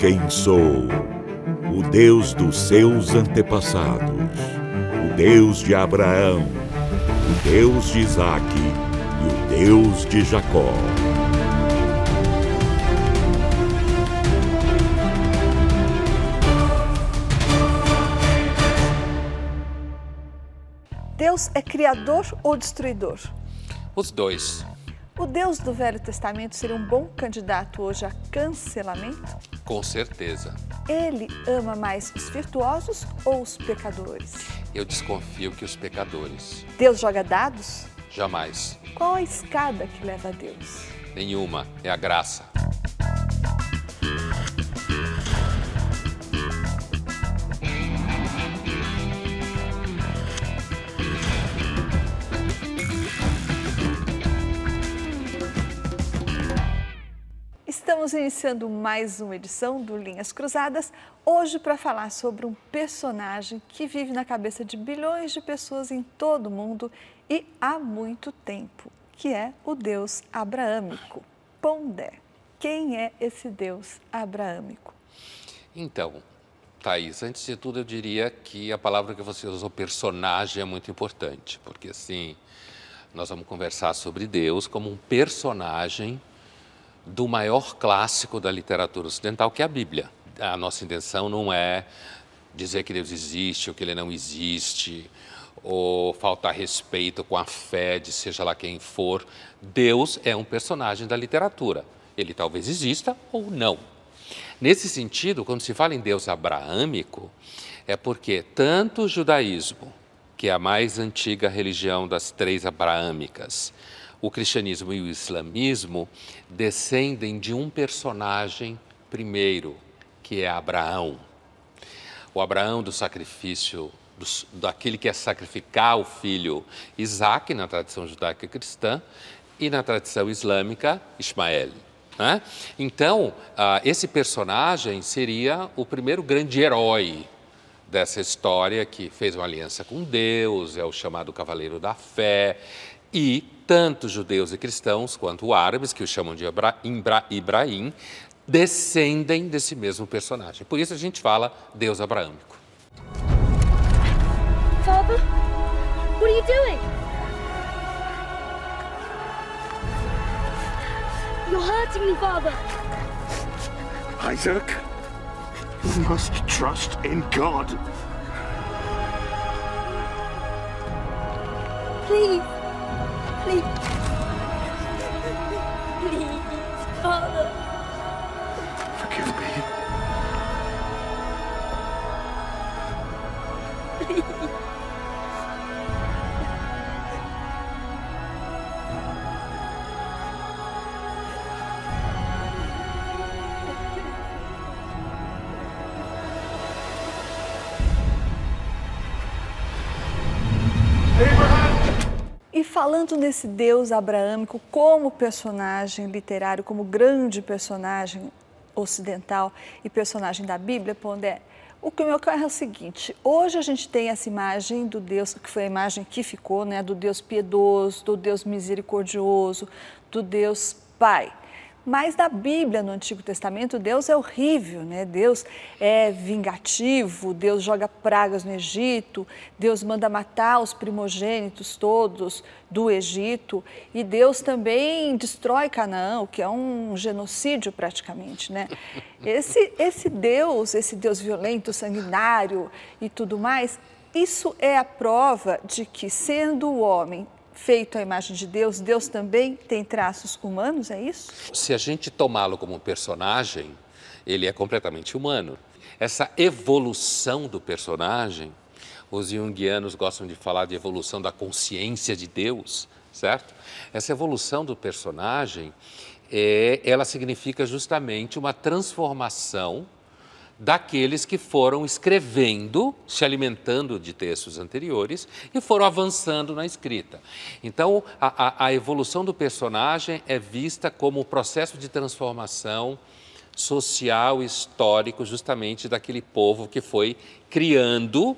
Quem sou, o Deus dos seus antepassados, o Deus de Abraão, o Deus de Isaque e o Deus de Jacó. Deus é criador ou destruidor? Os dois. O Deus do Velho Testamento seria um bom candidato hoje a cancelamento? Com certeza. Ele ama mais os virtuosos ou os pecadores? Eu desconfio que os pecadores. Deus joga dados? Jamais. Qual a escada que leva a Deus? Nenhuma. É a graça. Estamos iniciando mais uma edição do Linhas Cruzadas, hoje para falar sobre um personagem que vive na cabeça de bilhões de pessoas em todo o mundo e há muito tempo, que é o Deus abraâmico. Pondé, quem é esse Deus abraâmico? Então, Thaís, antes de tudo eu diria que a palavra que você usou, personagem, é muito importante, porque assim, nós vamos conversar sobre Deus como um personagem do maior clássico da literatura ocidental, que é a Bíblia. A nossa intenção não é dizer que Deus existe ou que ele não existe, ou faltar respeito com a fé de seja lá quem for. Deus é um personagem da literatura. Ele talvez exista ou não. Nesse sentido, quando se fala em Deus abraâmico, é porque tanto o judaísmo, que é a mais antiga religião das três abraâmicas, o cristianismo e o islamismo descendem de um personagem primeiro, que é Abraão. O Abraão do sacrifício, do, daquele que é sacrificar o filho Isaac, na tradição judaica cristã, e na tradição islâmica, Ismael. Né? Então, uh, esse personagem seria o primeiro grande herói dessa história que fez uma aliança com Deus, é o chamado Cavaleiro da Fé, e tanto judeus e cristãos quanto árabes, que o chamam de Ibrahim, descendem desse mesmo personagem. Por isso a gente fala Deus abraâmico. Father, what are you doing? You're hurting me, Father. Isaac, you must trust in God. Please. Please. Please, Father. Forgive me. Please. Falando nesse Deus abraâmico como personagem literário, como grande personagem ocidental e personagem da Bíblia, Pondé, o que me ocorre é o seguinte: hoje a gente tem essa imagem do Deus, que foi a imagem que ficou, né, do Deus piedoso, do Deus misericordioso, do Deus Pai. Mas da Bíblia, no Antigo Testamento, Deus é horrível, né? Deus é vingativo, Deus joga pragas no Egito, Deus manda matar os primogênitos todos do Egito e Deus também destrói Canaã, o que é um genocídio praticamente, né? Esse, esse Deus, esse Deus violento, sanguinário e tudo mais, isso é a prova de que, sendo o homem feito à imagem de Deus, Deus também tem traços humanos, é isso? Se a gente tomá-lo como um personagem, ele é completamente humano. Essa evolução do personagem, os junguianos gostam de falar de evolução da consciência de Deus, certo? Essa evolução do personagem, é, ela significa justamente uma transformação daqueles que foram escrevendo, se alimentando de textos anteriores e foram avançando na escrita. Então, a, a, a evolução do personagem é vista como o processo de transformação social histórico justamente daquele povo que foi criando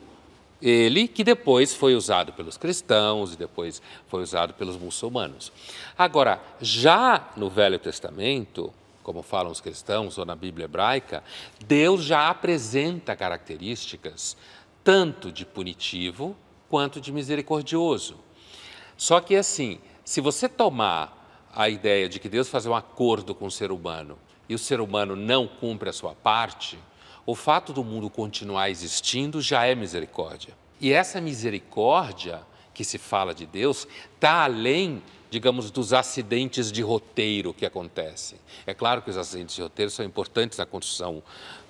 ele, que depois foi usado pelos cristãos e depois foi usado pelos muçulmanos. Agora, já no Velho Testamento, como falam os cristãos ou na Bíblia hebraica, Deus já apresenta características tanto de punitivo quanto de misericordioso. Só que assim, se você tomar a ideia de que Deus faz um acordo com o ser humano e o ser humano não cumpre a sua parte, o fato do mundo continuar existindo já é misericórdia. E essa misericórdia que se fala de Deus está além, digamos, dos acidentes de roteiro que acontecem. É claro que os acidentes de roteiro são importantes na construção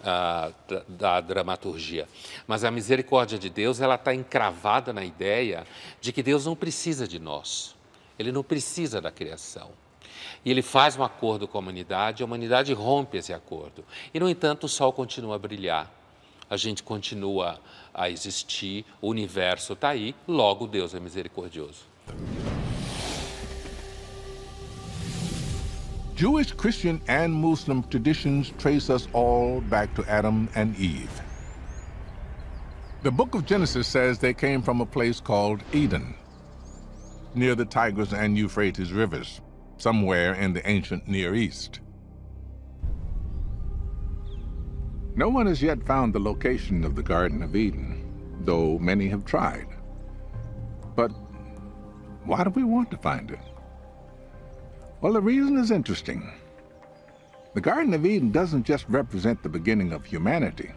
ah, da, da, dramaturgia, mas a misericórdia de Deus ela está encravada na ideia de que Deus não precisa de nós, Ele não precisa da criação. E ele faz um acordo com a humanidade, a humanidade rompe esse acordo. E, no entanto, o sol continua a brilhar, a gente continua a existir, o universo está aí, logo Deus é misericordioso. Jewish, Christian, and Muslim traditions trace us all back to Adam and Eve. The book of Genesis says they came from a place called Eden, near the Tigris and Euphrates rivers, somewhere in the ancient Near East. No one has yet found the location of the Garden of Eden, though many have tried. But why do we want to find it? Well, the reason is interesting. The Garden of Eden doesn't just represent the beginning of humanity.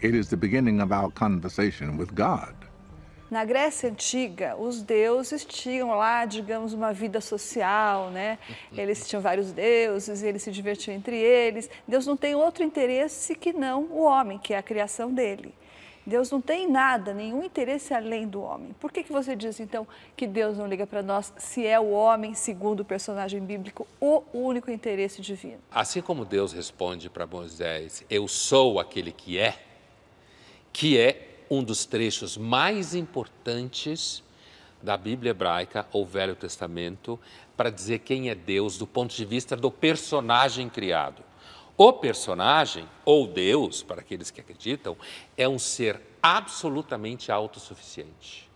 It is the beginning of our conversation with God. Na Grécia Antiga, os deuses tinham lá, digamos, uma vida social, né? Eles tinham vários deuses, eles se divertiam entre eles. Deus não tem outro interesse que não o homem, que é a criação dele. Deus não tem nada, nenhum interesse além do homem. Por que, que você diz, então, que Deus não liga para nós se é o homem, segundo o personagem bíblico, o único interesse divino? Assim como Deus responde para Moisés, eu sou aquele que é, que é um dos trechos mais importantes da Bíblia hebraica ou Velho Testamento para dizer quem é Deus do ponto de vista do personagem criado. O personagem, ou Deus, para aqueles que acreditam, é um ser absolutamente autossuficiente.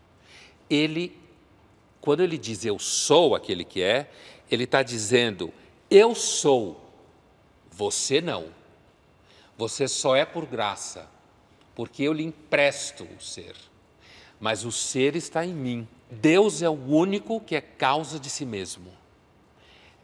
Ele, quando ele diz eu sou aquele que é, ele está dizendo eu sou, você não. Você só é por graça porque eu lhe empresto o ser. Mas o ser está em mim. Deus é o único que é causa de si mesmo.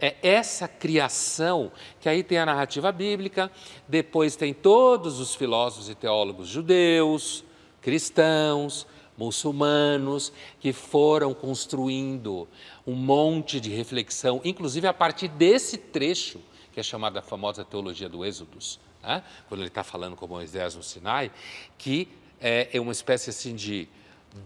É essa criação que aí tem a narrativa bíblica, depois tem todos os filósofos e teólogos judeus, cristãos, muçulmanos, que foram construindo um monte de reflexão, inclusive a partir desse trecho, que é chamada a famosa teologia do Êxodos, né? quando ele está falando com Moisés no Sinai, que é, é uma espécie assim de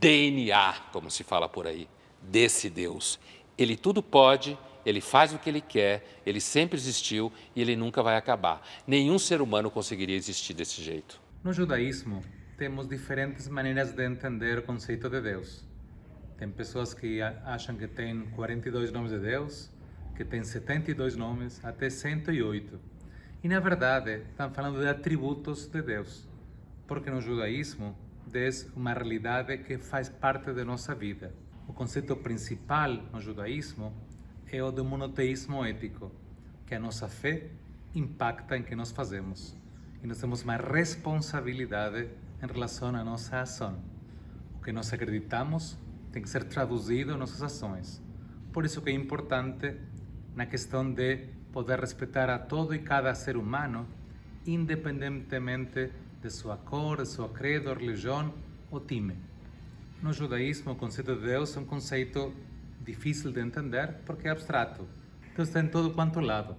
DNA, como se fala por aí, desse Deus. Ele tudo pode, ele faz o que ele quer, ele sempre existiu e ele nunca vai acabar. Nenhum ser humano conseguiria existir desse jeito. No judaísmo, temos diferentes maneiras de entender o conceito de Deus. Tem pessoas que acham que tem 42 nomes de Deus, que tem 72 nomes, até 108. E na verdade, estão falando de atributos de Deus, porque no judaísmo, Deus é uma realidade que faz parte da nossa vida. O conceito principal no judaísmo é o do monoteísmo ético, que a nossa fé impacta em que nós fazemos. E nós temos uma responsabilidade em relação à nossa ação. O que nós acreditamos tem que ser traduzido em nossas ações. Por isso que é importante na questão de poder respetar a todo e cada ser humano, independentemente de sua cor, de sua credo, religião ou time. No judaísmo, o conceito de Deus é um conceito difícil de entender porque é abstrato. Deus está em todo quanto lado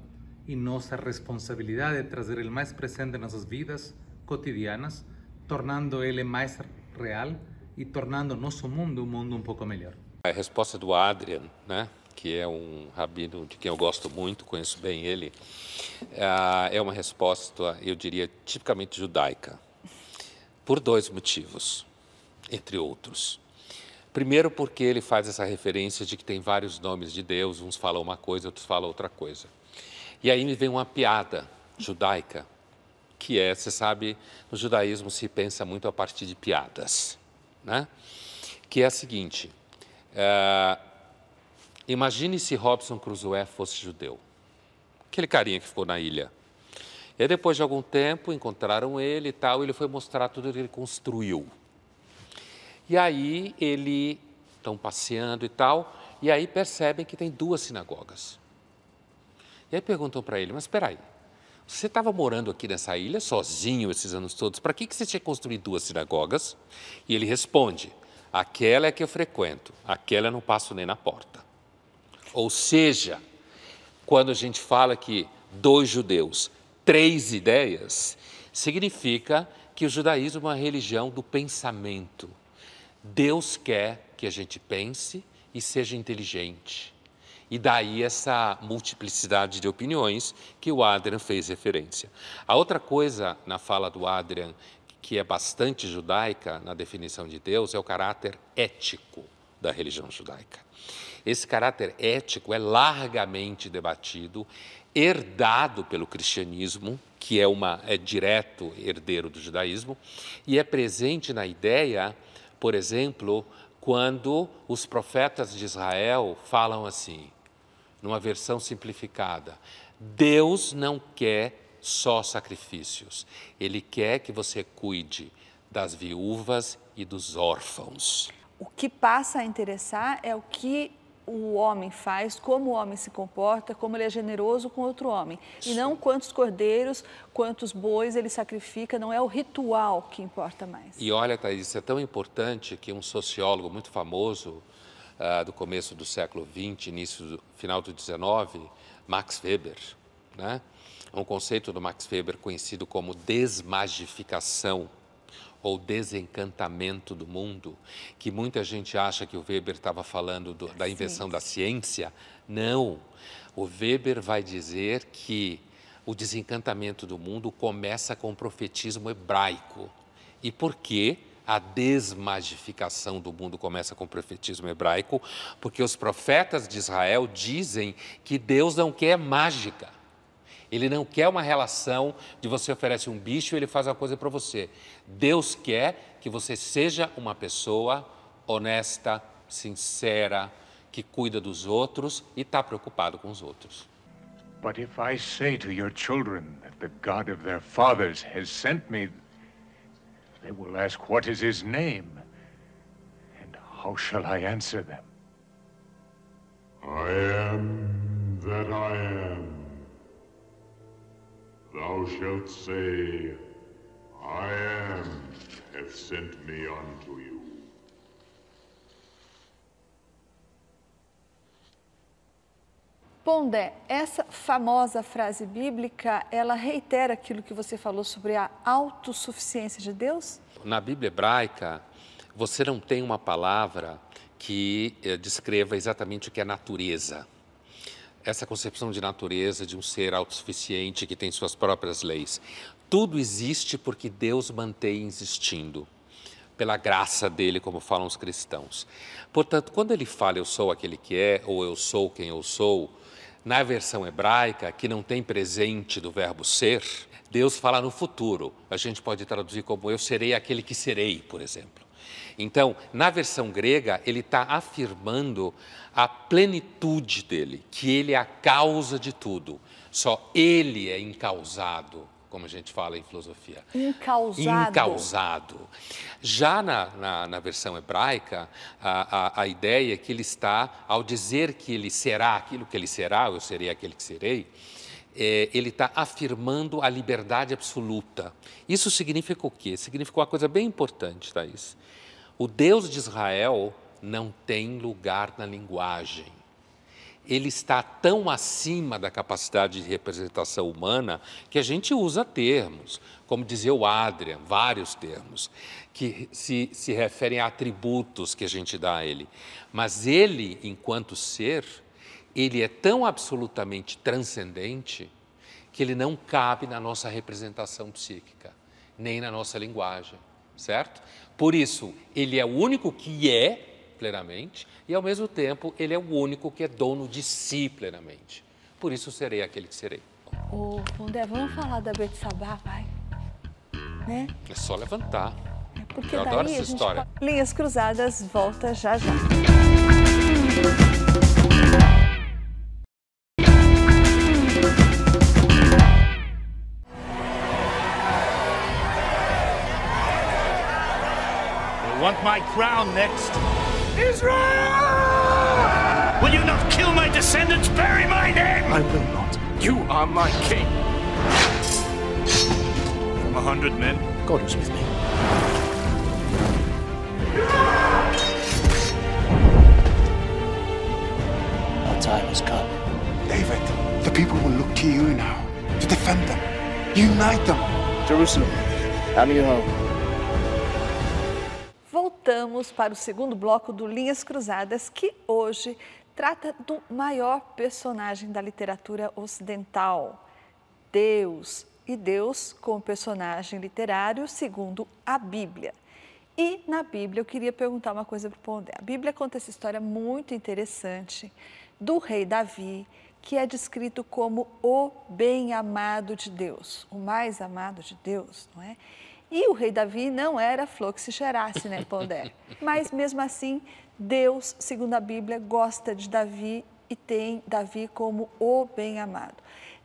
e nossa responsabilidade é trazer ele mais presente em nossas vidas cotidianas, tornando ele mais real e tornando nosso mundo um mundo um pouco melhor. A resposta do Adrian, né? que é um rabino de quem eu gosto muito, conheço bem ele, ah, é uma resposta, eu diria, tipicamente judaica, por dois motivos, entre outros. Primeiro, porque ele faz essa referência de que tem vários nomes de Deus, uns falam uma coisa, outros falam outra coisa. E aí me vem uma piada judaica, que é, você sabe, no judaísmo se pensa muito a partir de piadas, né? que é a seguinte: uh, Imagine se Robson Crusoe fosse judeu. aquele carinha que ficou na ilha. E aí, depois de algum tempo, encontraram ele e tal, e ele foi mostrar tudo que ele construiu. E aí, ele, estão passeando e tal, e aí percebem que tem duas sinagogas. E aí perguntam para ele, mas espera aí, você estava morando aqui nessa ilha sozinho esses anos todos, para que, que você tinha construído duas sinagogas? E ele responde, aquela é que eu frequento, aquela eu não passo nem na porta. Ou seja, quando a gente fala que dois judeus, três ideias, significa que o judaísmo é uma religião do pensamento. Deus quer que a gente pense e seja inteligente. E daí essa multiplicidade de opiniões que o Adrian fez referência. A outra coisa na fala do Adrian que é bastante judaica na definição de Deus é o caráter ético da religião judaica. Esse caráter ético é largamente debatido, herdado pelo cristianismo, que é, uma, é direto herdeiro do judaísmo, e é presente na ideia, por exemplo, quando os profetas de Israel falam assim: numa versão simplificada. Deus não quer só sacrifícios, Ele quer que você cuide das viúvas e dos órfãos. O que passa a interessar é o que o homem faz, como o homem se comporta, como ele é generoso com outro homem. E não quantos cordeiros, quantos bois ele sacrifica, não é o ritual que importa mais. E olha, Thaís, isso é tão importante que um sociólogo muito famoso, uh, do começo do século XX, início do final do XIX, Max Weber, né? um conceito do Max Weber conhecido como desmagificação ou desencantamento do mundo, que muita gente acha que o Weber estava falando do, da invenção da ciência. Não. O Weber vai dizer que o desencantamento do mundo começa com o profetismo hebraico. E por quê? a desmagificação do mundo começa com o profetismo hebraico, porque os profetas de Israel dizem que Deus não quer mágica. Ele não quer uma relação de você oferece um bicho e ele faz uma coisa para você. Deus quer que você seja uma pessoa honesta, sincera, que cuida dos outros e está preocupado com os outros. But if I say to your children that the God of their fathers has sent me, They will ask, What is his name? And how shall I answer them? I am that I am. Thou shalt say, I am hath sent me unto you. Pondé, essa famosa frase bíblica, ela reitera aquilo que você falou sobre a autossuficiência de Deus? Na Bíblia hebraica, você não tem uma palavra que eh, descreva exatamente o que é natureza. Essa concepção de natureza, de um ser autossuficiente que tem suas próprias leis. Tudo existe porque Deus mantém existindo pela graça dele, como falam os cristãos. Portanto, quando ele fala eu sou aquele que é, ou eu sou quem eu sou, na versão hebraica, que não tem presente do verbo ser, Deus fala no futuro. A gente pode traduzir como eu serei aquele que serei, por exemplo. Então, na versão grega, ele está afirmando a plenitude dele, que ele é a causa de tudo. Só ele é incausado como a gente fala em filosofia. Incausado. Incausado. Já na, na, na versão hebraica, a, a, a, ideia é que ele está, ao dizer que ele será aquilo que ele será, eu serei aquele que serei, é, ele está afirmando a liberdade absoluta. Isso significa o quê? Significa uma coisa bem importante, Thaís. O Deus de Israel não tem lugar na linguagem ele está tão acima da capacidade de representação humana que a gente usa termos, como dizia o Adrian, vários termos, que se, se referem a atributos que a gente dá a ele. Mas ele, enquanto ser, ele é tão absolutamente transcendente que ele não cabe na nossa representação psíquica, nem na nossa linguagem, certo? Por isso, ele é o único que é plenamente e, ao mesmo tempo, ele é o único que é dono de si plenamente. Por isso, serei aquele que serei. Ô, Pondé, vamos falar da Betsabá, vai? Né? É só levantar. É porque Eu adoro essa gente história. Linhas Cruzadas volta já já. Want my crown next? Israel! Will you not kill my descendants? Bury my name! I will not. You are my king. From a hundred men? God is with me. Our time has come. David, the people will look to you now to defend them. Unite them. Jerusalem, I'm your home. Voltamos para o segundo bloco do Linhas Cruzadas, que hoje trata do maior personagem da literatura ocidental, Deus. E Deus como personagem literário segundo a Bíblia. E na Bíblia eu queria perguntar uma coisa para o Pondé. A Bíblia conta essa história muito interessante do rei Davi, que é descrito como o bem-amado de Deus, o mais amado de Deus, não é? E o rei Davi não era flor que se cheirasse, né, Pondé? Mas mesmo assim, Deus, segundo a Bíblia, gosta de Davi e tem Davi como o bem-amado.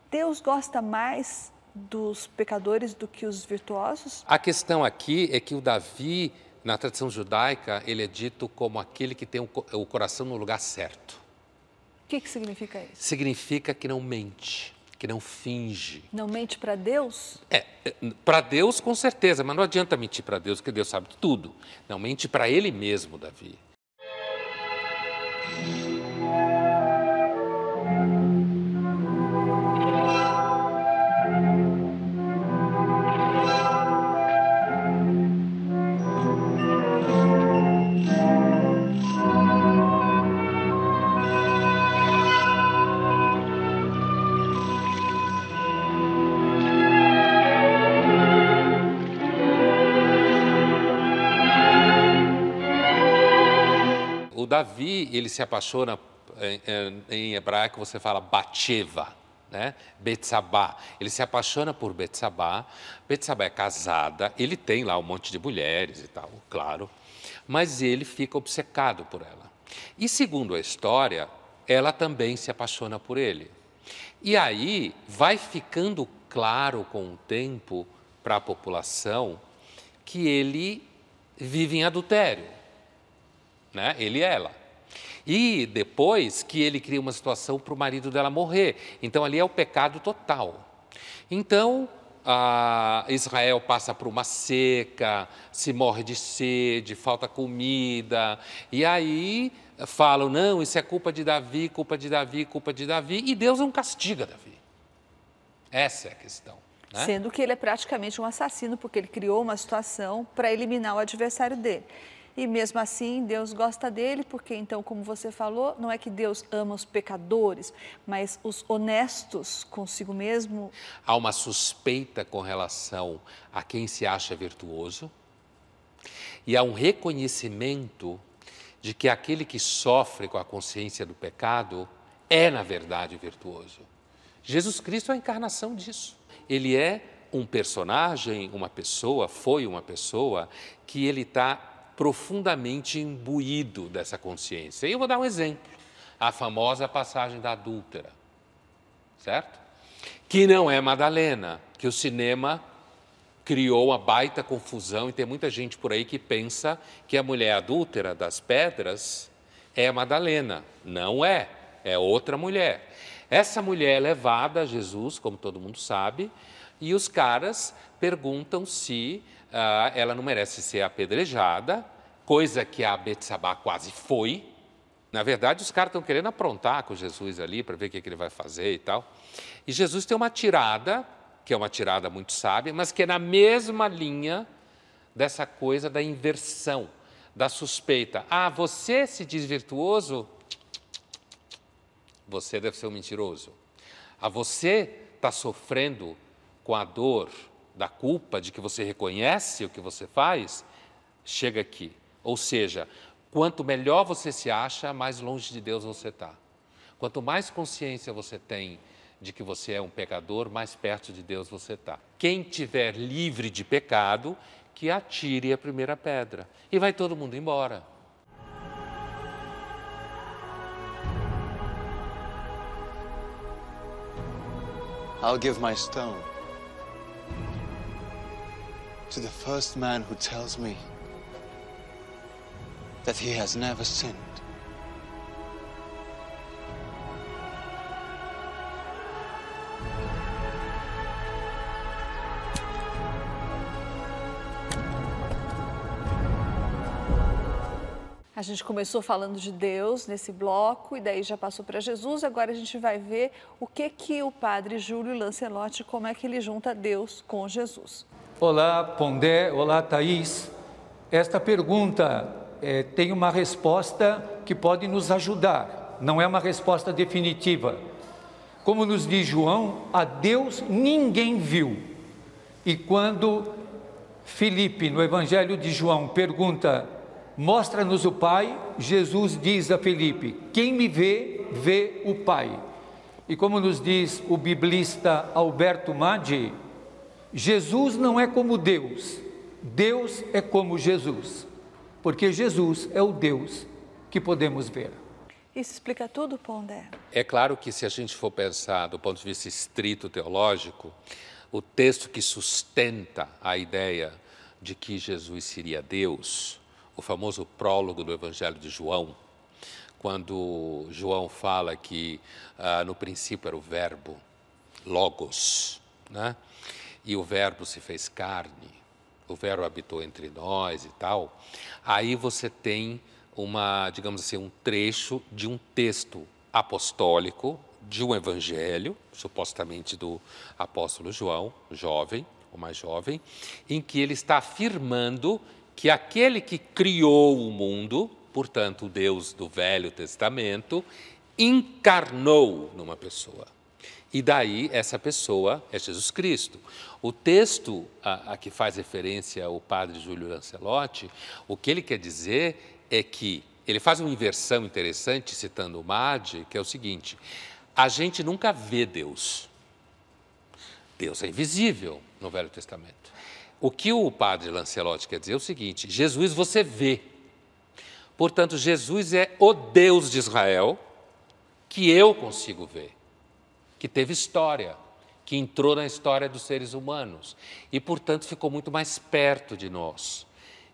Deus gosta mais dos pecadores do que os virtuosos? A questão aqui é que o Davi, na tradição judaica, ele é dito como aquele que tem o coração no lugar certo. O que, que significa isso? Significa que não mente, que não finge. Não mente para Deus? É, para Deus com certeza, mas não adianta mentir para Deus, porque Deus sabe tudo. Não mente para ele mesmo, Davi. Davi, ele se apaixona, em, em hebraico você fala Batsheva, né? Betsabá. Ele se apaixona por Betsabá. Betsabá é casada, ele tem lá um monte de mulheres e tal, claro, mas ele fica obcecado por ela. E segundo a história, ela também se apaixona por ele. E aí vai ficando claro com o tempo para a população que ele vive em adultério né? ele e ela. E depois que ele cria uma situação para o marido dela morrer. Então ali é o pecado total. Então Israel passa por uma seca, se morre de sede, falta comida, e aí falam: não, isso é culpa de Davi, culpa de Davi, culpa de Davi, e Deus não castiga Davi. Essa é a questão. Né? Sendo que ele é praticamente um assassino, porque ele criou uma situação para eliminar o adversário dele. E mesmo assim, Deus gosta dele, porque então, como você falou, não é que Deus ama os pecadores, mas os honestos consigo mesmo. Há uma suspeita com relação a quem se acha virtuoso, e há um reconhecimento de que aquele que sofre com a consciência do pecado é, na verdade, virtuoso. Jesus Cristo é a encarnação disso. Ele é um personagem, uma pessoa, foi uma pessoa que ele está profundamente imbuído dessa consciência. E eu vou dar um exemplo: a famosa passagem da adúltera, certo? Que não é Madalena, que o cinema criou uma baita confusão e tem muita gente por aí que pensa que a mulher adúltera das pedras é Madalena. Não é, é outra mulher. Essa mulher é levada a Jesus, como todo mundo sabe, e os caras perguntam se uh, ela não merece ser apedrejada, coisa que a Betsabá quase foi. Na verdade, os caras estão querendo aprontar com Jesus ali para ver o que, que ele vai fazer e tal. E Jesus tem uma tirada, que é uma tirada muito sábia, mas que é na mesma linha dessa coisa da inversão, da suspeita. Ah, você se diz virtuoso? Você deve ser um mentiroso. Ah, você está sofrendo com a dor da culpa de que você reconhece o que você faz, chega aqui. Ou seja, quanto melhor você se acha, mais longe de Deus você está. Quanto mais consciência você tem de que você é um pecador, mais perto de Deus você está. Quem tiver livre de pecado, que atire a primeira pedra. E vai todo mundo embora. I'll give my stone to the first man who tells me that he has never sinned. A gente começou falando de Deus nesse bloco e daí já passou para Jesus. Agora a gente vai ver o que que o padre Júlio Lancelotti, como é que ele junta Deus com Jesus. Olá, Pondé. Olá, Thaís. Esta pergunta eh, tem uma resposta que pode nos ajudar. Não é uma resposta definitiva. Como nos diz João, a Deus ninguém viu. E quando Filipe, no Evangelho de João, pergunta Mostra-nos o Pai, Jesus diz a Felipe: Quem me vê, vê o Pai. E como nos diz o biblista Alberto Maggi, Jesus não é como Deus, Deus é como Jesus, porque Jesus é o Deus que podemos ver. Isso explica tudo, Pondé? É claro que se a gente for pensar do ponto de vista estrito teológico, o texto que sustenta a ideia de que Jesus seria Deus, o famoso prólogo do Evangelho de João, quando João fala que ah, no princípio era o Verbo, Logos, né? E o Verbo se fez carne, o Verbo habitou entre nós e tal, aí você tem uma, digamos assim, um trecho de um texto apostólico, de um evangelho, supostamente do apóstolo João, jovem, o mais jovem, em que ele está afirmando que aquele que criou o mundo, portanto, o Deus do Velho Testamento, encarnou numa pessoa. E daí essa pessoa é Jesus Cristo. O texto a, a, que faz referência o padre Júlio Lancelotti, o que ele quer dizer é que ele faz uma inversão interessante, citando o Madi, que é o seguinte: a gente nunca vê Deus. Deus é invisível no Velho Testamento. O que o padre Lancelotti quer dizer é o seguinte: Jesus você vê. Portanto, Jesus é o Deus de Israel que eu consigo ver, que teve história, que entrou na história dos seres humanos e, portanto, ficou muito mais perto de nós.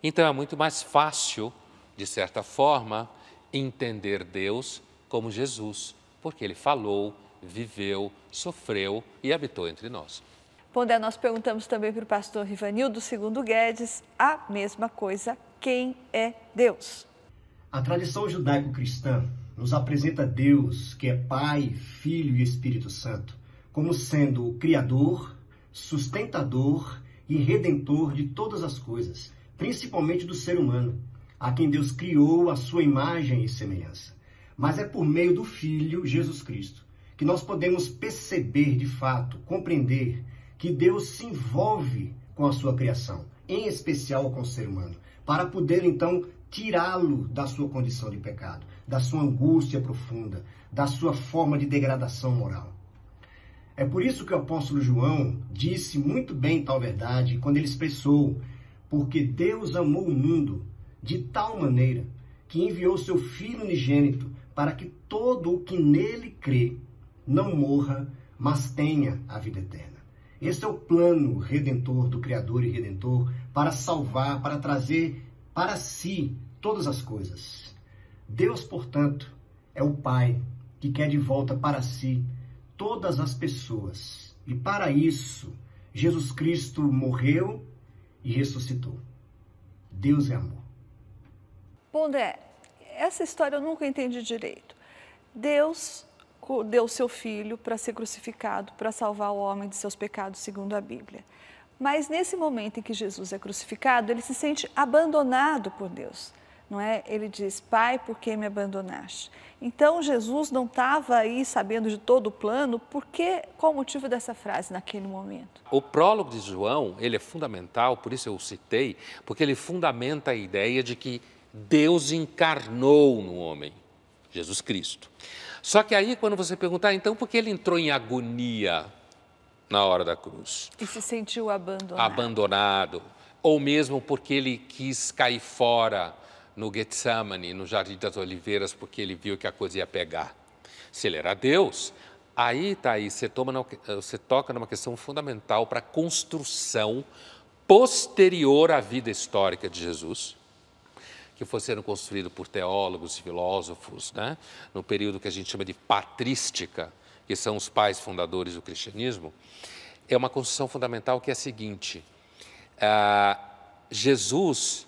Então, é muito mais fácil, de certa forma, entender Deus como Jesus, porque ele falou, viveu, sofreu e habitou entre nós. Pondé, nós perguntamos também para o pastor Rivanildo, segundo Guedes, a mesma coisa: quem é Deus? A tradição judaico-cristã nos apresenta Deus, que é Pai, Filho e Espírito Santo, como sendo o Criador, sustentador e redentor de todas as coisas, principalmente do ser humano, a quem Deus criou a sua imagem e semelhança. Mas é por meio do Filho, Jesus Cristo, que nós podemos perceber de fato, compreender que Deus se envolve com a sua criação, em especial com o ser humano, para poder então tirá-lo da sua condição de pecado, da sua angústia profunda, da sua forma de degradação moral. É por isso que o apóstolo João disse muito bem tal verdade quando ele expressou: Porque Deus amou o mundo de tal maneira que enviou seu Filho unigênito para que todo o que nele crê não morra, mas tenha a vida eterna. Esse é o plano redentor do Criador e Redentor para salvar, para trazer para si todas as coisas. Deus, portanto, é o Pai que quer de volta para si todas as pessoas. E para isso, Jesus Cristo morreu e ressuscitou. Deus é amor. Pondé, essa história eu nunca entendi direito. Deus deu seu filho para ser crucificado, para salvar o homem de seus pecados, segundo a Bíblia. Mas nesse momento em que Jesus é crucificado, ele se sente abandonado por Deus. Não é? Ele diz: Pai, por que me abandonaste? Então Jesus não estava aí sabendo de todo o plano, por que, qual o motivo dessa frase naquele momento? O prólogo de João, ele é fundamental, por isso eu o citei, porque ele fundamenta a ideia de que Deus encarnou no homem, Jesus Cristo. Só que aí, quando você perguntar, então, por que ele entrou em agonia na hora da cruz? E se sentiu abandonado. Abandonado. Ou mesmo porque ele quis cair fora no Getsemane, no Jardim das Oliveiras, porque ele viu que a coisa ia pegar. Se ele era Deus, aí, tá aí, você, toma, você toca numa questão fundamental para a construção posterior à vida histórica de Jesus, que foi sendo construído por teólogos e filósofos, né? no período que a gente chama de patrística, que são os pais fundadores do cristianismo, é uma construção fundamental que é a seguinte: ah, Jesus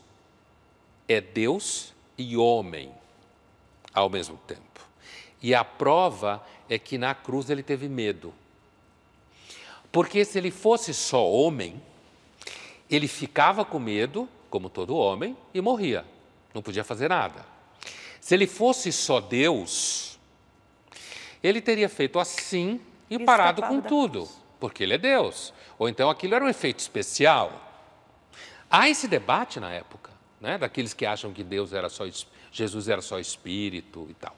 é Deus e homem ao mesmo tempo. E a prova é que na cruz ele teve medo. Porque se ele fosse só homem, ele ficava com medo, como todo homem, e morria. Não podia fazer nada. Se ele fosse só Deus, ele teria feito assim e parado com tudo, porque ele é Deus. Ou então aquilo era um efeito especial. Há esse debate na época, né, daqueles que acham que Deus era só Jesus era só espírito e tal.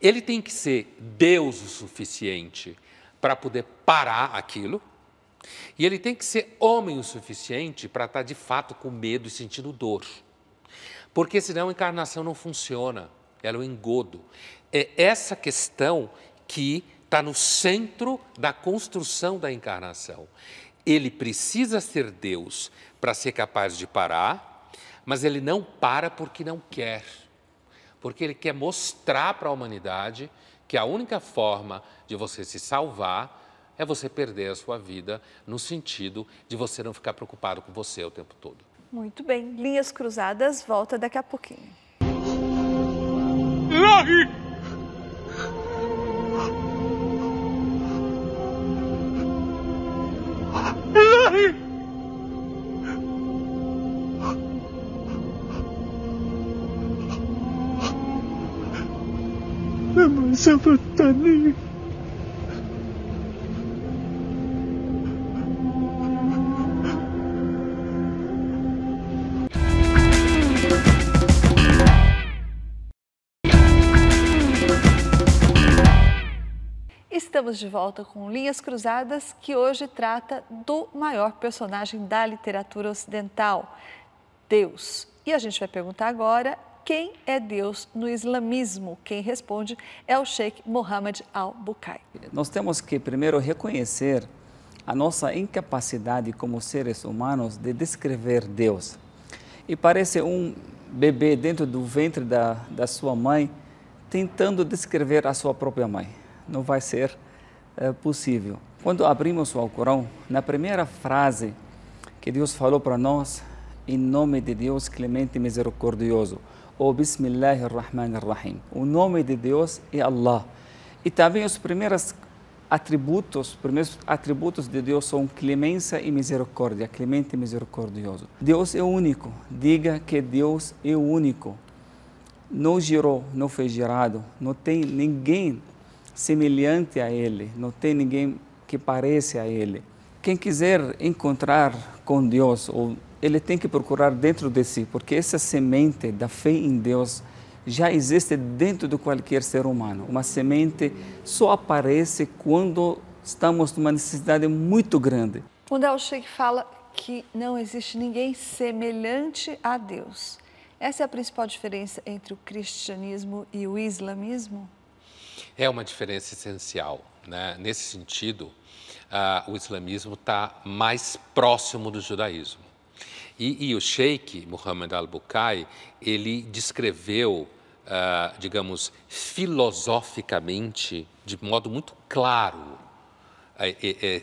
Ele tem que ser Deus o suficiente para poder parar aquilo, e ele tem que ser homem o suficiente para estar de fato com medo e sentindo dor. Porque senão a encarnação não funciona, ela é um engodo. É essa questão que está no centro da construção da encarnação. Ele precisa ser Deus para ser capaz de parar, mas ele não para porque não quer porque ele quer mostrar para a humanidade que a única forma de você se salvar é você perder a sua vida, no sentido de você não ficar preocupado com você o tempo todo. Muito bem. Linhas Cruzadas volta daqui a pouquinho. Santo Estamos de volta com Linhas Cruzadas, que hoje trata do maior personagem da literatura ocidental, Deus. E a gente vai perguntar agora quem é Deus no islamismo? Quem responde é o Sheikh Mohammed al-Bukai. Nós temos que primeiro reconhecer a nossa incapacidade como seres humanos de descrever Deus. E parece um bebê dentro do ventre da, da sua mãe tentando descrever a sua própria mãe. Não vai ser é, possível. Quando abrimos o Alcorão, na primeira frase que Deus falou para nós, em nome de Deus clemente e misericordioso, ou Bismillah ar-Rahman ar-Rahim. O nome de Deus é Allah. E também os primeiros atributos, os primeiros atributos de Deus são clemência e misericórdia, clemente e misericordioso. Deus é único. Diga que Deus é único. Não girou, não foi girado, não tem ninguém semelhante a Ele, não tem ninguém que pareça a Ele. Quem quiser encontrar com Deus ou ele tem que procurar dentro de si, porque essa semente da fé em Deus já existe dentro de qualquer ser humano. Uma semente só aparece quando estamos numa necessidade muito grande. O Del Sheikh fala que não existe ninguém semelhante a Deus. Essa é a principal diferença entre o cristianismo e o islamismo? É uma diferença essencial. Né? Nesse sentido, uh, o islamismo está mais próximo do judaísmo. E, e o sheik Muhammad al-Bukai, ele descreveu, uh, digamos, filosoficamente, de modo muito claro,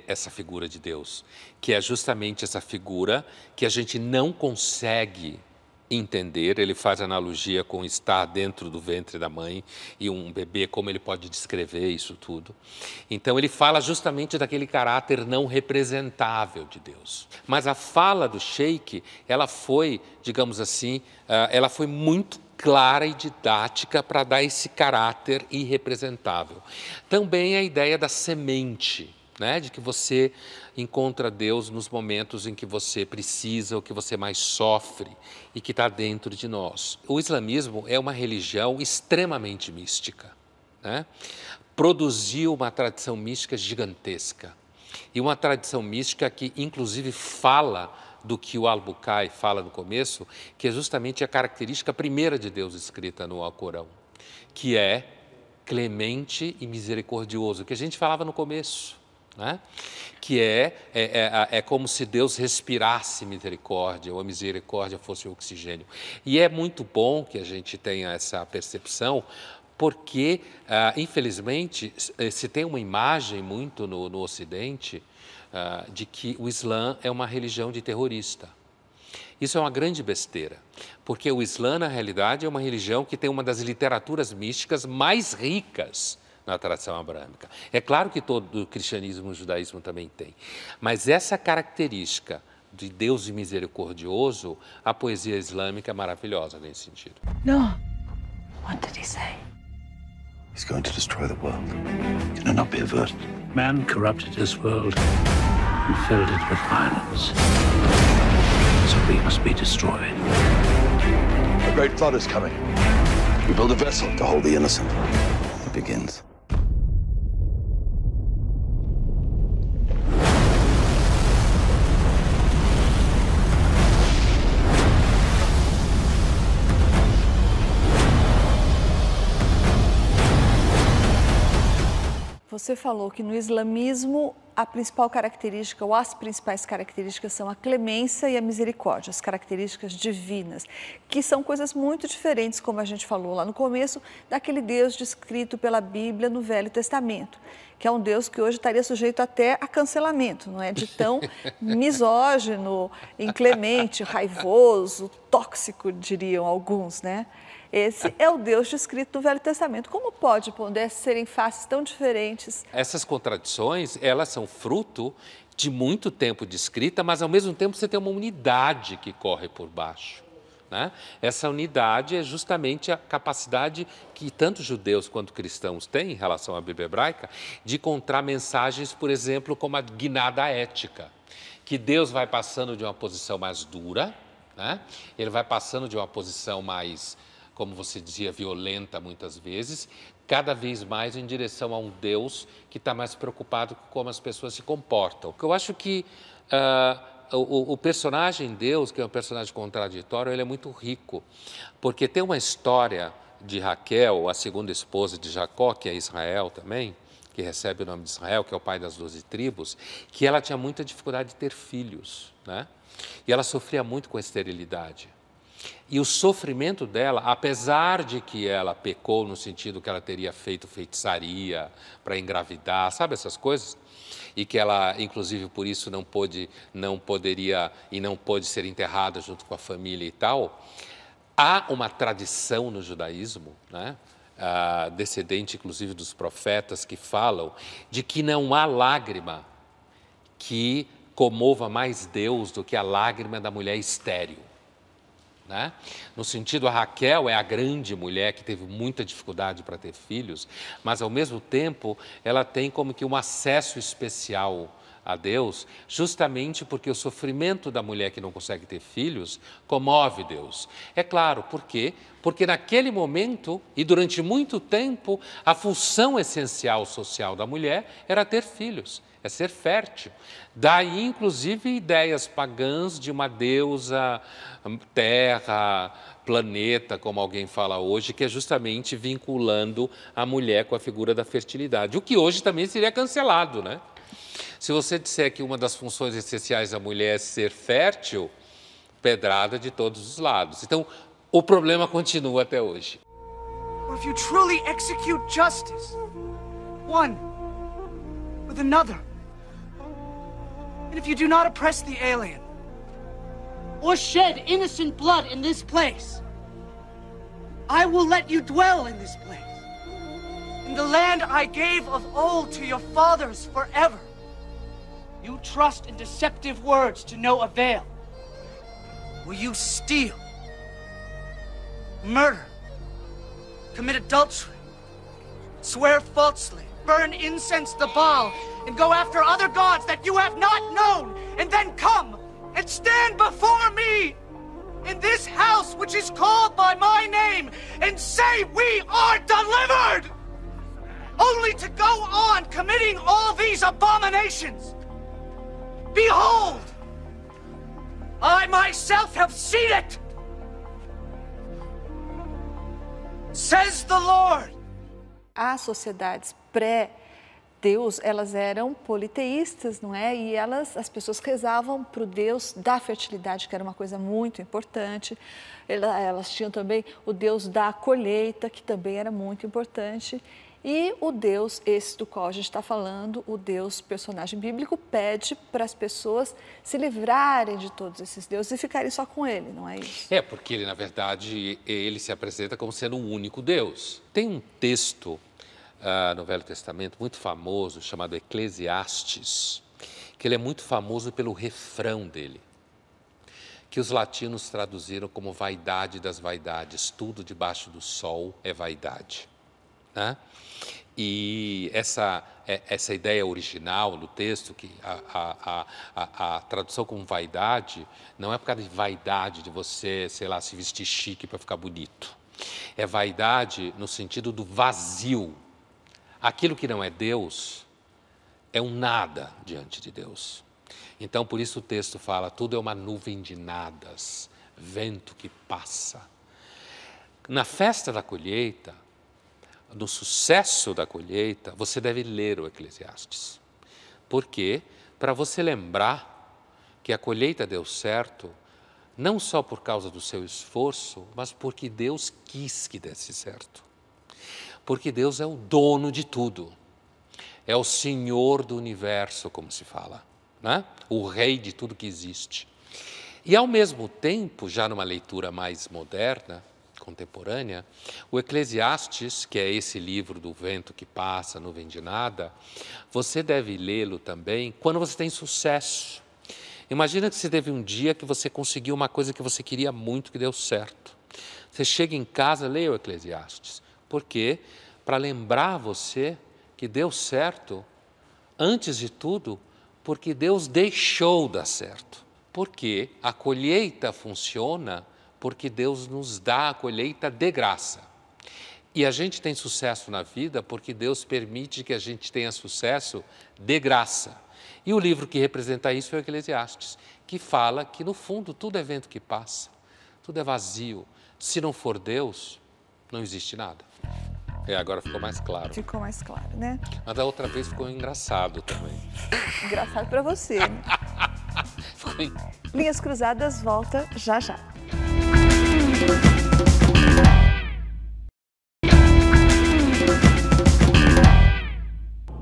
essa figura de Deus, que é justamente essa figura que a gente não consegue entender, ele faz analogia com estar dentro do ventre da mãe e um bebê, como ele pode descrever isso tudo. Então, ele fala justamente daquele caráter não representável de Deus. Mas a fala do Sheik, ela foi, digamos assim, ah, ela foi muito clara e didática para dar esse caráter irrepresentável. Também a ideia da semente, né, de que você encontra Deus nos momentos em que você precisa, ou que você mais sofre e que está dentro de nós. O islamismo é uma religião extremamente mística. Né? Produziu uma tradição mística gigantesca. E uma tradição mística que, inclusive, fala do que o Al-Bukai fala no começo, que é justamente a característica primeira de Deus escrita no Alcorão, que é clemente e misericordioso, que a gente falava no começo. Né? que é, é, é, é, como se Deus respirasse misericórdia, ou a misericórdia fosse o oxigênio. E é muito bom que a gente tenha essa percepção, porque, ah, infelizmente, eh, se tem uma imagem muito no, no Ocidente ah, de que o Islã é uma religião de terrorista. Isso é uma grande besteira, porque o Islã, na realidade, é uma religião que tem uma das literaturas místicas mais ricas na tradição abrâmica. É claro que todo o cristianismo e o judaísmo também tem, mas essa característica de Deus misericordioso, a poesia islâmica é maravilhosa nesse sentido. No. What did he say? He's going to destroy the world. Can it not be averted? Man corrupted this world and filled it with violence. So we must be destroyed. A great flood is coming. We build a vessel to hold the innocent. It begins. Você falou que no islamismo a principal característica, ou as principais características, são a clemência e a misericórdia, as características divinas, que são coisas muito diferentes, como a gente falou lá no começo, daquele Deus descrito pela Bíblia no Velho Testamento, que é um Deus que hoje estaria sujeito até a cancelamento, não é? De tão misógino, inclemente, raivoso, tóxico, diriam alguns, né? Esse é o Deus descrito no Velho Testamento. Como pode, Pondé, serem faces tão diferentes? Essas contradições, elas são fruto de muito tempo de escrita, mas ao mesmo tempo você tem uma unidade que corre por baixo. Né? Essa unidade é justamente a capacidade que tanto judeus quanto cristãos têm em relação à Bíblia hebraica de encontrar mensagens, por exemplo, como a guinada ética, que Deus vai passando de uma posição mais dura, né? ele vai passando de uma posição mais como você dizia, violenta muitas vezes, cada vez mais em direção a um Deus que está mais preocupado com como as pessoas se comportam. Eu acho que uh, o, o, personagem Deus, que é um personagem contraditório, ele é muito rico, porque tem uma história de Raquel, a segunda esposa de Jacó, que é Israel também, que recebe o nome de Israel, que é o pai das doze tribos, que ela tinha muita dificuldade de ter filhos, né? E ela sofria muito com a esterilidade. E o sofrimento dela, apesar de que ela pecou no sentido que ela teria feito feitiçaria para engravidar, sabe essas coisas? E que ela, inclusive, por isso não pôde, não poderia e não pôde ser enterrada junto com a família e tal. Há uma tradição no judaísmo, né? Descendente inclusive dos profetas que falam de que não há lágrima que comova mais Deus do que a lágrima da mulher estéril. Né? No sentido, a Raquel é a grande mulher que teve muita dificuldade para ter filhos, mas ao mesmo tempo ela tem como que um acesso especial a Deus, justamente porque o sofrimento da mulher que não consegue ter filhos comove Deus. É claro, por quê? Porque naquele momento e durante muito tempo, a função essencial social da mulher era ter filhos é ser fértil. Daí, inclusive, ideias pagãs de uma deusa, hum, terra, planeta, como alguém fala hoje, que é justamente vinculando a mulher com a figura da fertilidade, o que hoje também seria cancelado, né? Se você disser que uma das funções essenciais da mulher é ser fértil, pedrada de todos os lados. Então, o problema continua até hoje. If you truly execute justice, one with another, And if you do not oppress the alien, or shed innocent blood in this place, I will let you dwell in this place, in the land I gave of old to your fathers forever. You trust in deceptive words to no avail. Will you steal, murder, commit adultery, swear falsely, burn incense to Baal, and go after other gods that you have not known, and then come and stand before me in this house which is called by my name and say, We are delivered! Only to go on committing all these abominations. Behold, I myself have seen it, says the Lord. Há sociedades pré Deus, elas eram politeístas, não é? E elas, as pessoas rezavam para o Deus da fertilidade, que era uma coisa muito importante. Elas tinham também o Deus da colheita, que também era muito importante. E o Deus, esse do qual a gente está falando, o Deus personagem bíblico, pede para as pessoas se livrarem de todos esses deuses e ficarem só com ele, não é isso? É, porque ele, na verdade, ele se apresenta como sendo um único Deus. Tem um texto uh, no Velho Testamento muito famoso chamado Eclesiastes, que ele é muito famoso pelo refrão dele, que os latinos traduziram como vaidade das vaidades, tudo debaixo do sol é vaidade. Né? E essa, é, essa ideia original do texto, que a, a, a, a, tradução como vaidade, não é por causa de vaidade de você, sei lá, se vestir chique para ficar bonito. É vaidade no sentido do vazio, Aquilo que não é Deus é um nada diante de Deus. Então, por isso o texto fala: tudo é uma nuvem de nadas, vento que passa. Na festa da colheita, no sucesso da colheita, você deve ler o Eclesiastes. Por quê? Para você lembrar que a colheita deu certo, não só por causa do seu esforço, mas porque Deus quis que desse certo. Porque Deus é o dono de tudo. É o Senhor do universo, como se fala, né? o rei de tudo que existe. E, ao mesmo tempo, já numa leitura mais moderna, contemporânea, o Eclesiastes, que é esse livro do vento que passa, nuvem de nada, você deve lê-lo também quando você tem sucesso. Imagina que você teve um dia que você conseguiu uma coisa que você queria muito, que deu certo. Você chega em casa, leia o Eclesiastes. Por quê? Para lembrar você que deu certo, antes de tudo, porque Deus deixou dar certo. Porque a colheita funciona porque Deus nos dá a colheita de graça. E a gente tem sucesso na vida porque Deus permite que a gente tenha sucesso de graça. E o livro que representa isso é o Eclesiastes, que fala que no fundo tudo é vento que passa, tudo é vazio. Se não for Deus, não existe nada. É, agora ficou mais claro. Ficou mais claro, né? Mas da outra vez ficou engraçado também. Engraçado para você. Né? Linhas Cruzadas volta já já.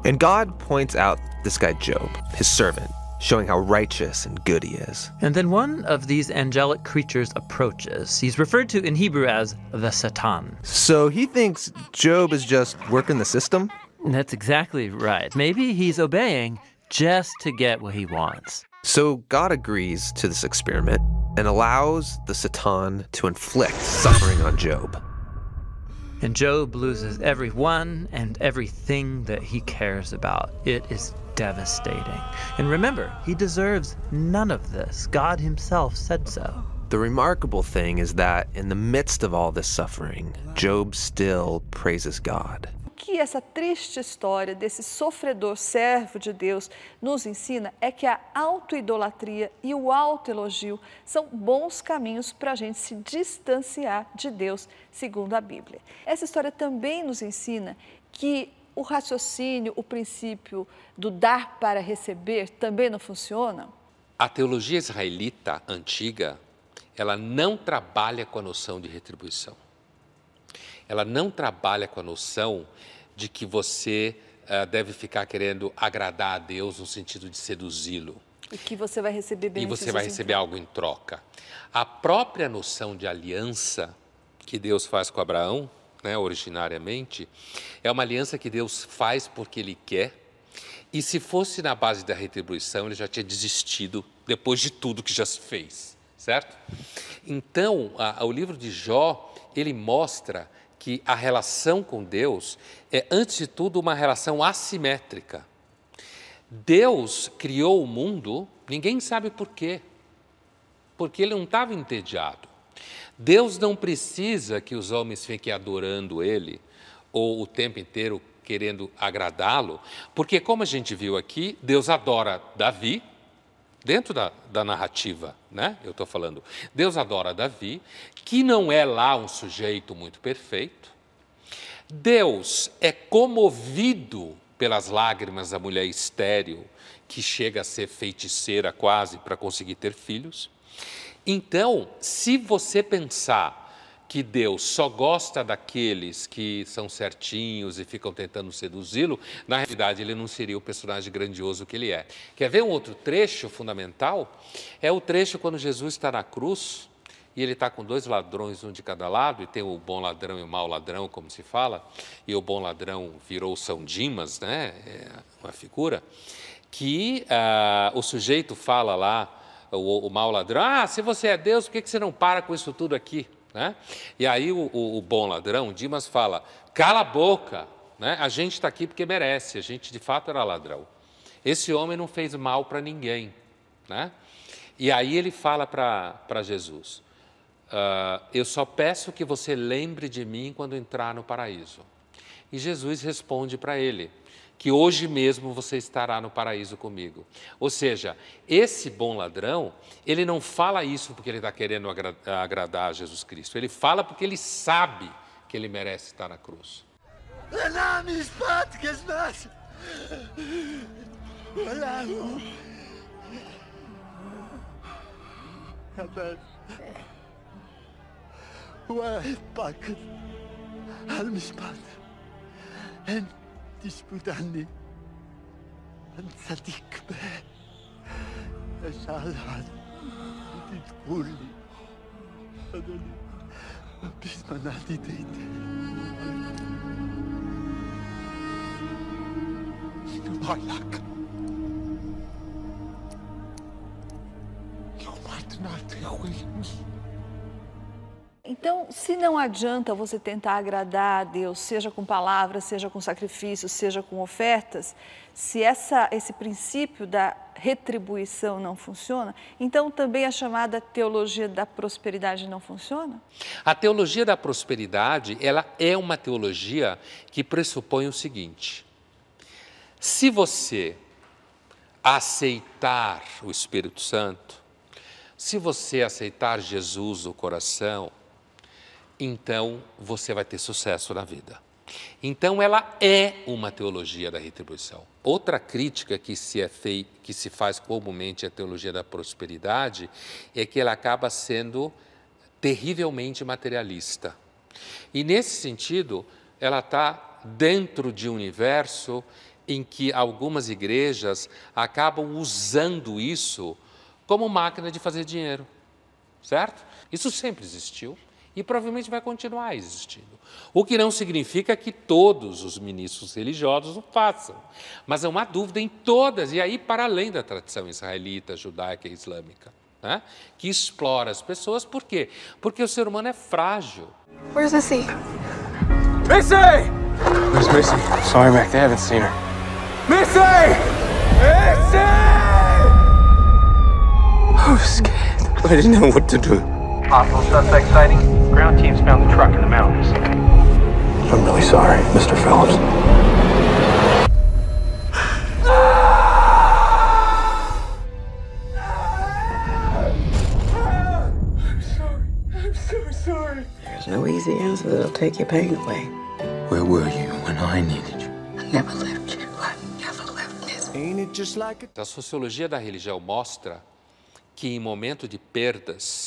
And God points out this guy Job, his servant, showing how righteous and good he is. And then one of these angelic creatures approaches. He's referred to in Hebrew as the Satan. So he thinks Job is just working the system? That's exactly right. Maybe he's obeying just to get what he wants. So God agrees to this experiment and allows the Satan to inflict suffering on Job. And Job loses everyone and everything that he cares about. It is devastating. And remember, he deserves none of this. God himself said so. The remarkable thing is that in the midst of all this suffering, Job still praises God. Que essa triste história desse sofredor servo de Deus nos ensina é que a autoidolatria e o autoelogio são bons caminhos para a gente se distanciar de Deus, segundo a Bíblia. Essa história também nos ensina que o raciocínio, o princípio do dar para receber também não funciona? A teologia israelita antiga, ela não trabalha com a noção de retribuição. Ela não trabalha com a noção de que você uh, deve ficar querendo agradar a Deus no sentido de seduzi-lo. E que você vai receber bem E você vai receber algo em troca. A própria noção de aliança que Deus faz com Abraão né, originariamente, é uma aliança que Deus faz porque Ele quer. E se fosse na base da retribuição, ele já tinha desistido depois de tudo que já se fez, certo? Então, a, a, o livro de Jó, ele mostra que a relação com Deus é, antes de tudo, uma relação assimétrica. Deus criou o mundo, ninguém sabe por quê, porque ele não estava entediado. Deus não precisa que os homens fiquem adorando Ele ou o tempo inteiro querendo agradá-lo, porque, como a gente viu aqui, Deus adora Davi, dentro da, da narrativa, né? Eu estou falando, Deus adora Davi, que não é lá um sujeito muito perfeito. Deus é comovido pelas lágrimas da mulher estéril, que chega a ser feiticeira quase para conseguir ter filhos. Então, se você pensar que Deus só gosta daqueles que são certinhos e ficam tentando seduzi-lo, na realidade ele não seria o personagem grandioso que ele é. Quer ver um outro trecho fundamental? É o trecho quando Jesus está na cruz e ele está com dois ladrões, um de cada lado, e tem o bom ladrão e o mau ladrão, como se fala, e o bom ladrão virou São Dimas, né? É uma figura, que ah, o sujeito fala lá, o, o mau ladrão, ah, se você é Deus, por que, que você não para com isso tudo aqui? Né? E aí o, o, o bom ladrão, Dimas, fala, cala a boca, né? a gente está aqui porque merece, a gente de fato era ladrão. Esse homem não fez mal para ninguém. Né? E aí ele fala para Jesus, Uh, eu só peço que você lembre de mim quando entrar no paraíso. E Jesus responde para ele que hoje mesmo você estará no paraíso comigo. Ou seja, esse bom ladrão, ele não fala isso porque ele está querendo agra agradar a Jesus Cristo. Ele fala porque ele sabe que ele merece estar na cruz. واحد باكر هالمشبات أنت تشبت عني أنت صديق به أشعل هذا أنت تقول لي أدني بسم نادي ديت Malak. You might not with me. Então, se não adianta você tentar agradar a Deus, seja com palavras, seja com sacrifícios, seja com ofertas, se essa, esse princípio da retribuição não funciona, então também a chamada teologia da prosperidade não funciona? A teologia da prosperidade, ela é uma teologia que pressupõe o seguinte: se você aceitar o Espírito Santo, se você aceitar Jesus no coração, então você vai ter sucesso na vida. Então ela é uma teologia da retribuição. Outra crítica que se, é fei, que se faz comumente à teologia da prosperidade é que ela acaba sendo terrivelmente materialista. E nesse sentido, ela está dentro de um universo em que algumas igrejas acabam usando isso como máquina de fazer dinheiro, certo? Isso sempre existiu e provavelmente vai continuar existindo. O que não significa que todos os ministros religiosos o façam, mas é uma dúvida em todas, e aí para além da tradição israelita, judaica e islâmica, né? que explora as pessoas, por quê? Porque o ser humano é frágil. Where's Missy? Missy! Where's Missy? Sorry, Mac, they haven't seen her. Missy! Missy! I was scared. I didn't know what to do. Possible suspect sighting? Ground teams found the truck in the mountains. I'm really sorry, Mr. Phillips. I'm sorry. I'm so sorry. There's no easy answer that'll take your pain away. Where were you when I needed you? I never left you. I never left this. Ain't it just like a... A sociologia da religião mostra que em momento de perdas,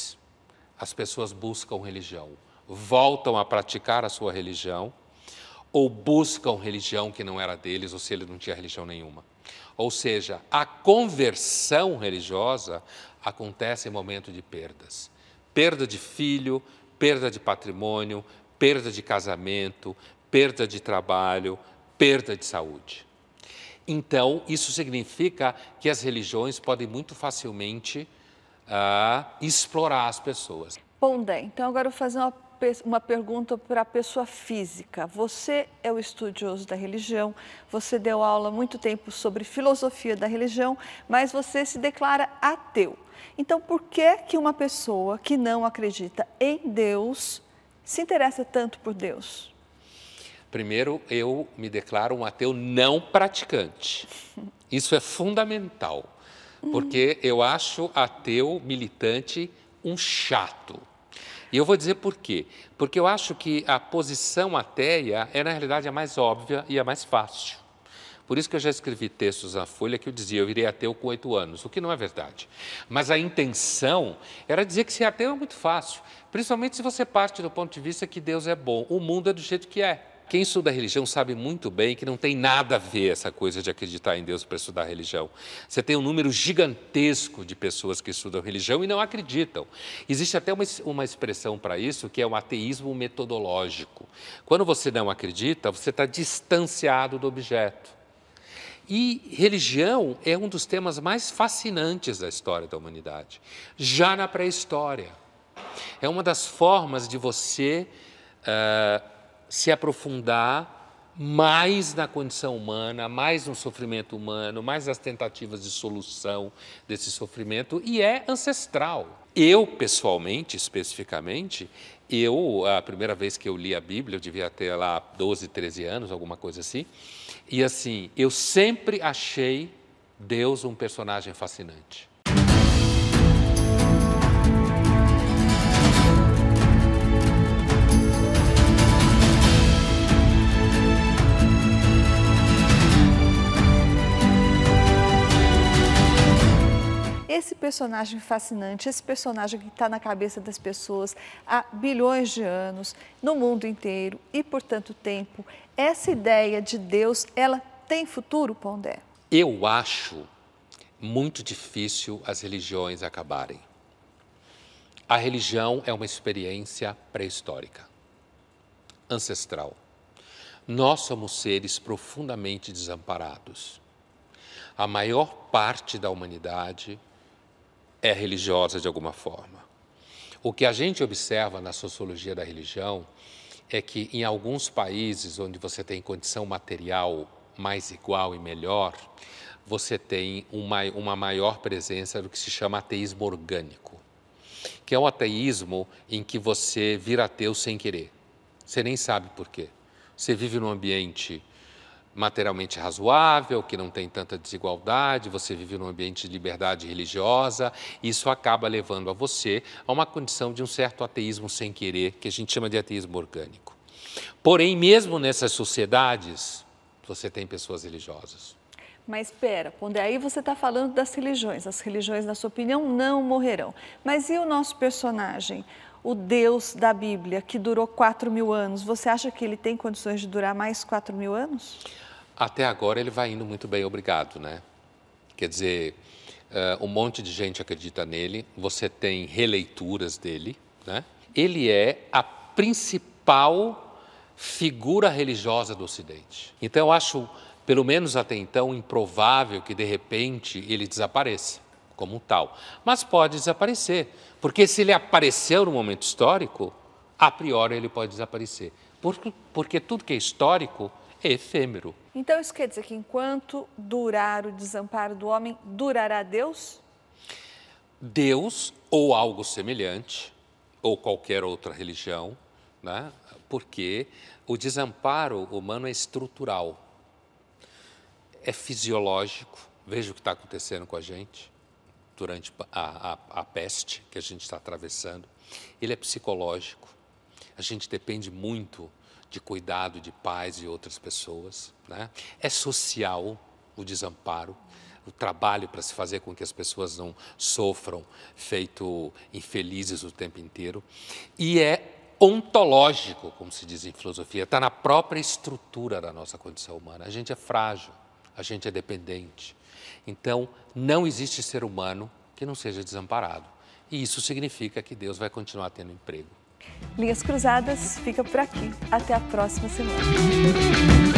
as pessoas buscam religião, voltam a praticar a sua religião, ou buscam religião que não era deles, ou se ele não tinha religião nenhuma. Ou seja, a conversão religiosa acontece em momento de perdas. Perda de filho, perda de patrimônio, perda de casamento, perda de trabalho, perda de saúde. Então, isso significa que as religiões podem muito facilmente a explorar as pessoas. Pondé, então agora eu vou fazer uma, uma pergunta para a pessoa física. Você é o estudioso da religião, você deu aula há muito tempo sobre filosofia da religião, mas você se declara ateu. Então, por que, que uma pessoa que não acredita em Deus se interessa tanto por Deus? Primeiro, eu me declaro um ateu não praticante. Isso é fundamental porque eu acho ateu militante um chato. E eu vou dizer por quê. Porque eu acho que a posição ateia é, na realidade, a mais óbvia e a mais fácil. Por isso que eu já escrevi textos na Folha que eu dizia eu irei ateu com oito anos, o que não é verdade. Mas a intenção era dizer que ser ateu é muito fácil, principalmente se você parte do ponto de vista que Deus é bom. O mundo é do jeito que é. Quem estuda religião sabe muito bem que não tem nada a ver essa coisa de acreditar em Deus para estudar religião. Você tem um número gigantesco de pessoas que estudam religião e não acreditam. Existe até uma, uma expressão para isso que é o ateísmo metodológico. Quando você não acredita, você está distanciado do objeto. E religião é um dos temas mais fascinantes da história da humanidade, já na pré-história. É uma das formas de você uh, se aprofundar mais na condição humana, mais no sofrimento humano, mais nas tentativas de solução desse sofrimento, e é ancestral. Eu, pessoalmente, especificamente, eu, a primeira vez que eu li a Bíblia, eu devia ter lá 12, 13 anos, alguma coisa assim, e assim, eu sempre achei Deus um personagem fascinante. Esse personagem fascinante, esse personagem que está na cabeça das pessoas há bilhões de anos, no mundo inteiro e por tanto tempo, essa ideia de Deus, ela tem futuro, Pondé? Eu acho muito difícil as religiões acabarem. A religião é uma experiência pré-histórica, ancestral. Nós somos seres profundamente desamparados. A maior parte da humanidade é religiosa de alguma forma. O que a gente observa na sociologia da religião é que em alguns países onde você tem condição material mais igual e melhor, você tem uma, uma maior presença do que se chama ateísmo orgânico, que é um ateísmo em que você vira ateu sem querer. Você nem sabe por quê. Você vive num ambiente materialmente razoável, que não tem tanta desigualdade, você vive num ambiente de liberdade religiosa, isso acaba levando a você a uma condição de um certo ateísmo sem querer, que a gente chama de ateísmo orgânico. Porém, mesmo nessas sociedades, você tem pessoas religiosas. Mas espera, Pondé, aí você está falando das religiões. As religiões, na sua opinião, não morrerão. Mas e o nosso personagem? o Deus da Bíblia, que durou 4 mil anos, você acha que ele tem condições de durar mais 4 mil anos? Até agora ele vai indo muito bem, obrigado, né? Quer dizer, uh, um monte de gente acredita nele, você tem releituras dele, né? Ele é a principal figura religiosa do Ocidente. Então eu acho, pelo menos até então, improvável que de repente ele desapareça como tal. Mas pode desaparecer, porque se ele apareceu no momento histórico, a priori ele pode desaparecer. Porque, porque tudo que é histórico é efêmero. Então isso quer dizer que enquanto durar o desamparo do homem, durará Deus? Deus ou algo semelhante, ou qualquer outra religião, né? porque o desamparo humano é estrutural, é fisiológico. Veja o que está acontecendo com a gente durante a, a, a peste que a gente está atravessando. Ele é psicológico. A gente depende muito de cuidado de pais e outras pessoas. Né? É social o desamparo, o trabalho para se fazer com que as pessoas não sofram, feito infelizes o tempo inteiro. E é ontológico, como se diz em filosofia, está na própria estrutura da nossa condição humana. A gente é frágil, a gente é dependente. Então, não existe ser humano que não seja desamparado. E isso significa que Deus vai continuar tendo emprego. Linhas Cruzadas fica por aqui. Até a próxima semana.